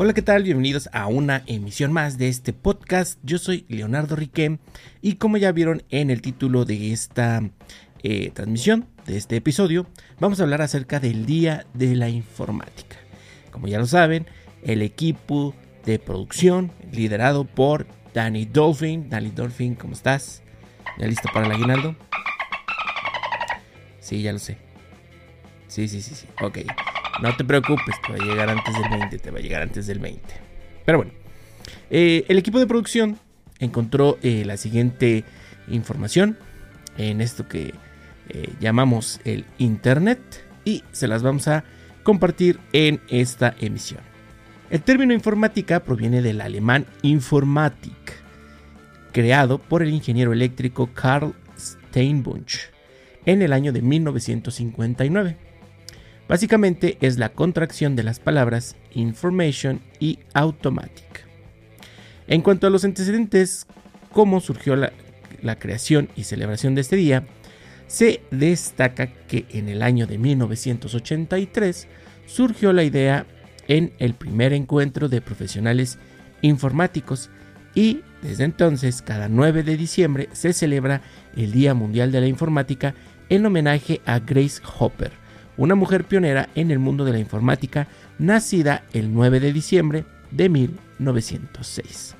Hola, ¿qué tal? Bienvenidos a una emisión más de este podcast. Yo soy Leonardo Riquem y como ya vieron en el título de esta eh, transmisión, de este episodio, vamos a hablar acerca del Día de la Informática. Como ya lo saben, el equipo de producción liderado por Danny Dolphin. Danny Dolphin, ¿cómo estás? ¿Ya listo para el aguinaldo? Sí, ya lo sé. Sí, sí, sí, sí. Ok. No te preocupes, te va a llegar antes del 20, te va a llegar antes del 20. Pero bueno, eh, el equipo de producción encontró eh, la siguiente información en esto que eh, llamamos el Internet y se las vamos a compartir en esta emisión. El término informática proviene del alemán Informatik, creado por el ingeniero eléctrico Karl Steinbunch en el año de 1959. Básicamente es la contracción de las palabras information y automatic. En cuanto a los antecedentes, cómo surgió la, creación y celebración de este día, se destaca que en el año de 1983 surgió la idea en el primer encuentro de profesionales informáticos y desde entonces cada 9 de diciembre se celebra el Día Mundial de la Informática en homenaje a Grace Hopper, una mujer pionera en el mundo de la informática, nacida el 9 de diciembre de 1906.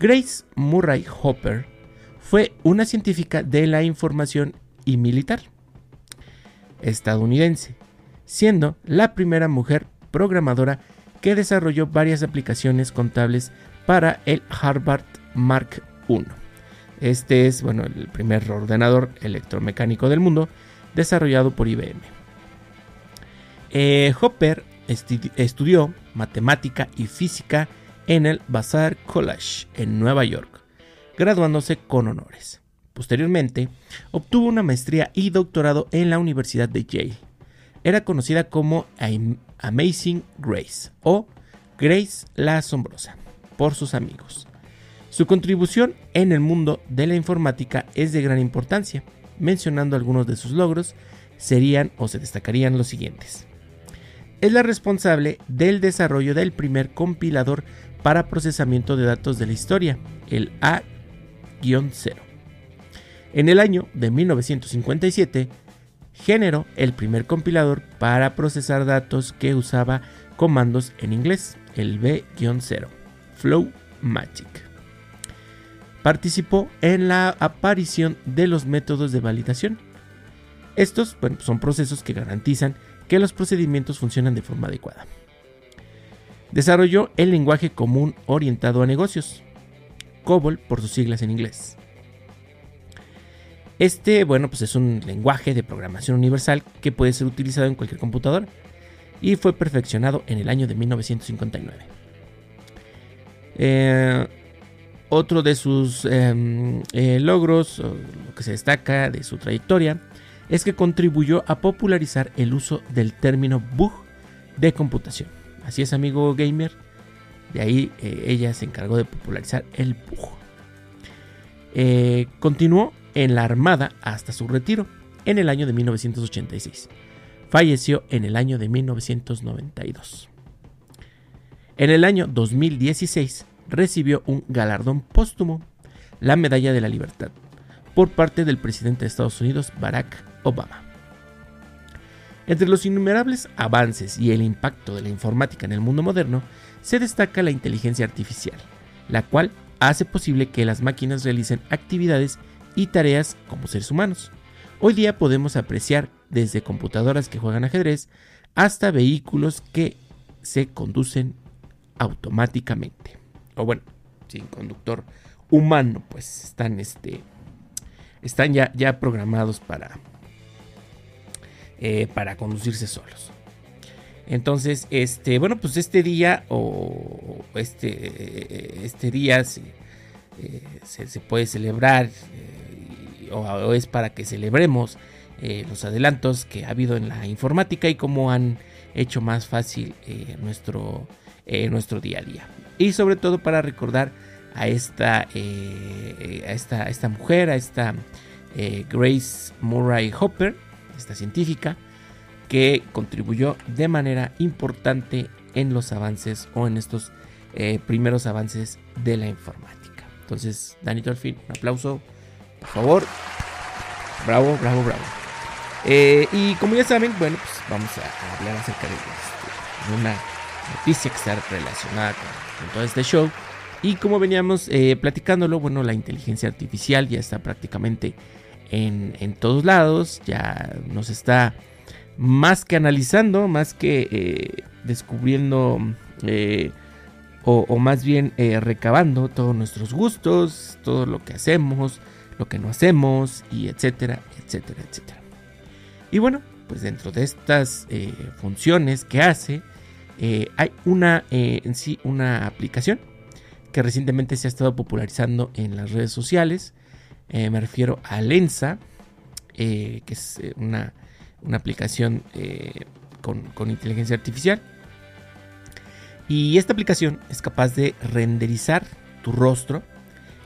Grace Murray Hopper fue una científica de la información y militar estadounidense, siendo la primera mujer programadora que desarrolló varias aplicaciones contables para el Harvard Mark I. Este es, bueno, el primer ordenador electromecánico del mundo desarrollado por IBM. Eh, Hopper estudió matemática y física en el Vassar College en Nueva York, graduándose con honores. Posteriormente, obtuvo una maestría y doctorado en la Universidad de Yale. Era conocida como Amazing Grace o Grace la Asombrosa por sus amigos. Su contribución en el mundo de la informática es de gran importancia. Mencionando algunos de sus logros, serían o se destacarían los siguientes es la responsable del desarrollo del primer compilador para procesamiento de datos de la historia, el A-0. En el año de 1957, generó el primer compilador para procesar datos que usaba comandos en inglés, el B-0, Flow Magic. Participó en la aparición de los métodos de validación. Estos son procesos que garantizan que los procedimientos funcionan de forma adecuada. Desarrolló el lenguaje común orientado a negocios, COBOL por sus siglas en inglés. Este, bueno, pues es un lenguaje de programación universal que puede ser utilizado en cualquier computadora y fue perfeccionado en el año de 1959. Eh, otro de sus em, eh, logros, lo que se destaca de su trayectoria, es que contribuyó a popularizar el uso del término bug de computación. Así es, amigo gamer. De ahí eh, ella se encargó de popularizar el bug. Eh, continuó en la Armada hasta su retiro en el año de 1986. Falleció en el año de 1992. En el año 2016 recibió un galardón póstumo, la Medalla de la Libertad, por parte del presidente de Estados Unidos, Barack Obama. Entre los innumerables avances y el impacto de la informática en el mundo moderno, se destaca la inteligencia artificial, la cual hace posible que las máquinas realicen actividades y tareas como seres humanos. Hoy día podemos apreciar desde computadoras que juegan ajedrez hasta vehículos que se conducen automáticamente. O bueno, sin conductor humano, pues están, este, están ya, ya programados para, eh, para conducirse solos. Entonces, este, bueno, pues este día o este, este día se, eh, puede celebrar eh, o, es para que celebremos los adelantos que ha habido en la informática y cómo han hecho más fácil nuestro, nuestro día a día. Y sobre todo para recordar a esta, a esta, a esta mujer, a esta Grace Murray Hopper, esta científica, que contribuyó de manera importante en los avances o en estos eh, primeros avances de la informática. Entonces, Danito al fin, un aplauso, por favor. Bravo, bravo, bravo. Eh, y como ya saben, bueno, pues vamos a hablar acerca de, este, una noticia que está relacionada con, todo este show. Y como veníamos eh, platicándolo, bueno, la inteligencia artificial ya está prácticamente en, todos lados, ya nos está más que analizando, más que eh, descubriendo o, o, más bien recabando todos nuestros gustos, todo lo que hacemos, lo que no hacemos, y etcétera, etcétera, etcétera. Y bueno, pues dentro de estas eh, funciones que hace, eh, hay una eh, en sí una aplicación que recientemente se ha estado popularizando en las redes sociales. me refiero a Lensa, que es una, una aplicación con, con inteligencia artificial. Y esta aplicación es capaz de renderizar tu rostro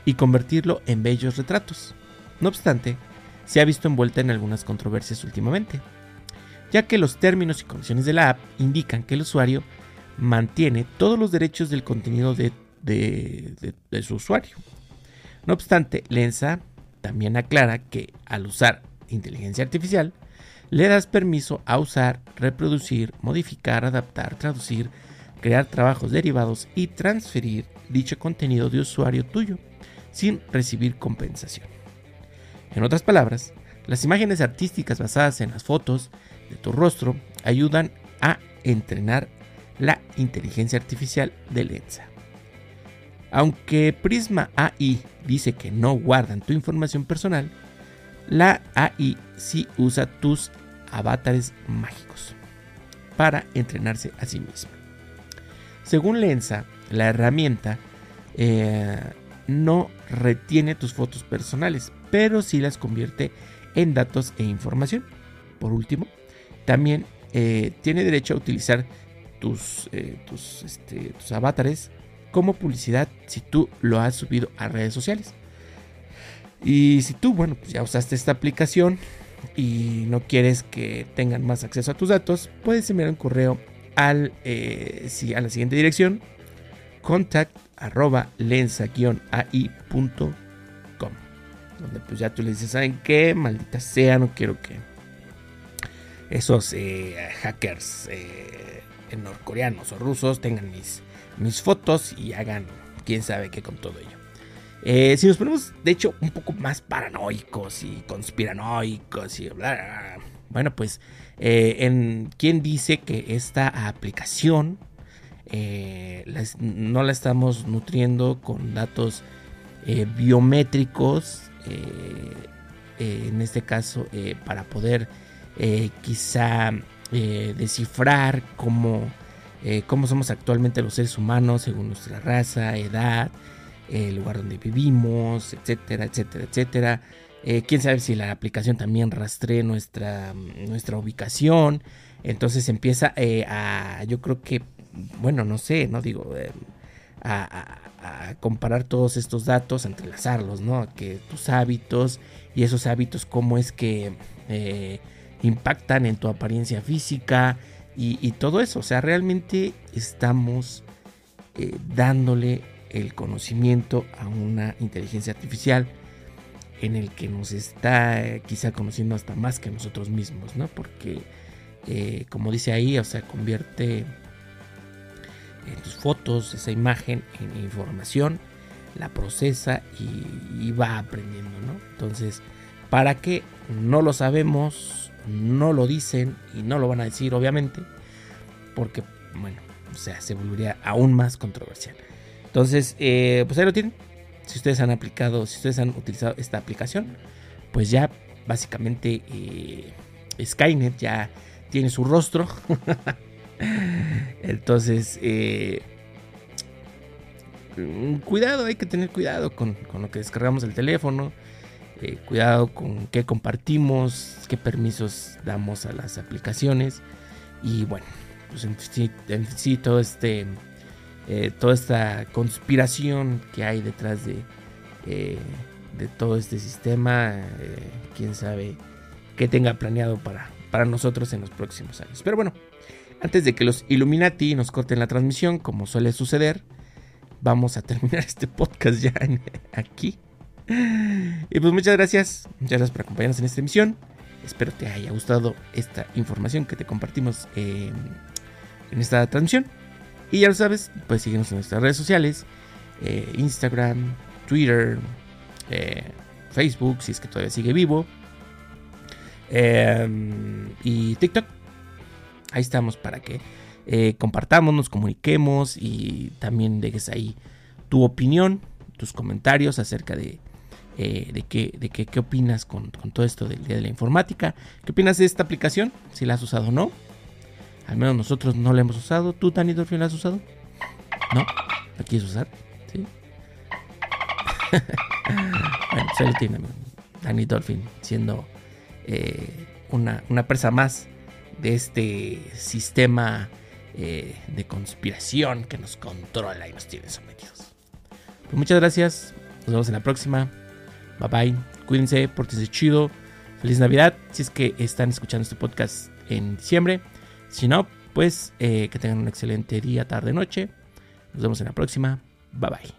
y convertirlo en bellos retratos. No obstante, se ha visto envuelta en algunas controversias últimamente, ya que los términos y condiciones de la app indican que el usuario mantiene todos los derechos del contenido de, su usuario. No obstante, Lensa también aclara que al usar inteligencia artificial, le das permiso a usar, reproducir, modificar, adaptar, traducir, crear trabajos derivados y transferir dicho contenido de usuario tuyo sin recibir compensación. En otras palabras, las imágenes artísticas basadas en las fotos de tu rostro ayudan a entrenar la inteligencia artificial de Lensa. Aunque Prisma AI dice que no guardan tu información personal, la AI sí usa tus avatares mágicos para entrenarse a sí misma. Según Lensa, la herramienta eh, no retiene tus fotos personales, pero sí las convierte en datos e información. Por último, también eh, tiene derecho a utilizar tus, eh, este, tus, avatares como publicidad si tú lo has subido a redes sociales. Y si tú, bueno, pues ya usaste esta aplicación y no quieres que tengan más acceso a tus datos, puedes enviar un correo al, eh, a la siguiente dirección contact arroba lensa-ai.com donde pues ya tú le dices, ¿saben qué? Maldita sea, no quiero que esos eh, hackers eh, norcoreanos o rusos tengan mis, mis fotos y hagan quién sabe qué con todo ello. Eh, si nos ponemos, de hecho, un poco más paranoicos y conspiranoicos y bueno, pues, en quién dice que esta aplicación no la estamos nutriendo con datos biométricos eh, eh, en este caso eh, para poder quizá descifrar cómo, cómo somos actualmente los seres humanos según nuestra raza, edad, el lugar donde vivimos, etcétera, etcétera, etcétera. quién sabe si la aplicación también rastree nuestra, nuestra ubicación. Entonces empieza a, yo creo que, bueno, no sé, no digo, a, comparar todos estos datos, a entrelazarlos, ¿no? Que tus hábitos y esos hábitos, cómo es que eh, impactan en tu apariencia física y, todo eso. O sea, realmente estamos eh, dándole el conocimiento a una inteligencia artificial en el que nos está eh, quizá conociendo hasta más que nosotros mismos, ¿no? Porque, como dice ahí, o sea, convierte tus fotos, esa imagen en información, la procesa y, va aprendiendo, ¿no? Entonces, ¿para qué? No lo sabemos, no lo dicen y no lo van a decir, obviamente, porque, bueno, o sea, se volvería aún más controversial. Entonces, eh, pues ahí lo tienen. Si ustedes han aplicado, si ustedes han utilizado esta aplicación, pues ya básicamente eh, Skynet ya tiene su rostro. Entonces, eh, mm, cuidado, hay que tener cuidado con, lo que descargamos del teléfono. Eh, cuidado con qué compartimos, qué permisos damos a las aplicaciones. Y bueno, pues en sí, todo este, eh, toda esta conspiración que hay detrás de, de todo este sistema, quién sabe qué tenga planeado para, para nosotros en los próximos años. Pero bueno, Antes de que los Illuminati nos corten la transmisión, como suele suceder, vamos a terminar este podcast ya aquí. Y pues muchas gracias, muchas gracias por acompañarnos en esta emisión. Espero te haya gustado esta información que te compartimos en esta transmisión. Y ya lo sabes, puedes seguirnos en nuestras redes sociales, eh, Instagram, Twitter, eh, Facebook, si es que todavía sigue vivo, em, y TikTok. Ahí estamos para que eh, compartamos, nos comuniquemos y también dejes ahí tu opinión, tus comentarios acerca de, de, qué, de qué, qué opinas con, con, todo esto del día de la informática. ¿Qué opinas de esta aplicación? Si la has usado o no. Al menos nosotros no la hemos usado. ¿Tú, Danny Dolphin, la has usado? ¿No? ¿La quieres usar? Bueno, se lo tiene Danny Dolphin siendo eh, una, una, presa más de este sistema eh, de conspiración que nos controla y nos tiene sometidos. Pues muchas gracias. Nos vemos en la próxima. Bye bye. Cuídense, pórtense chido. Feliz Navidad. Si es que están escuchando este podcast en diciembre. Si no, pues eh, que tengan un excelente día, tarde, noche. Nos vemos en la próxima. Bye bye.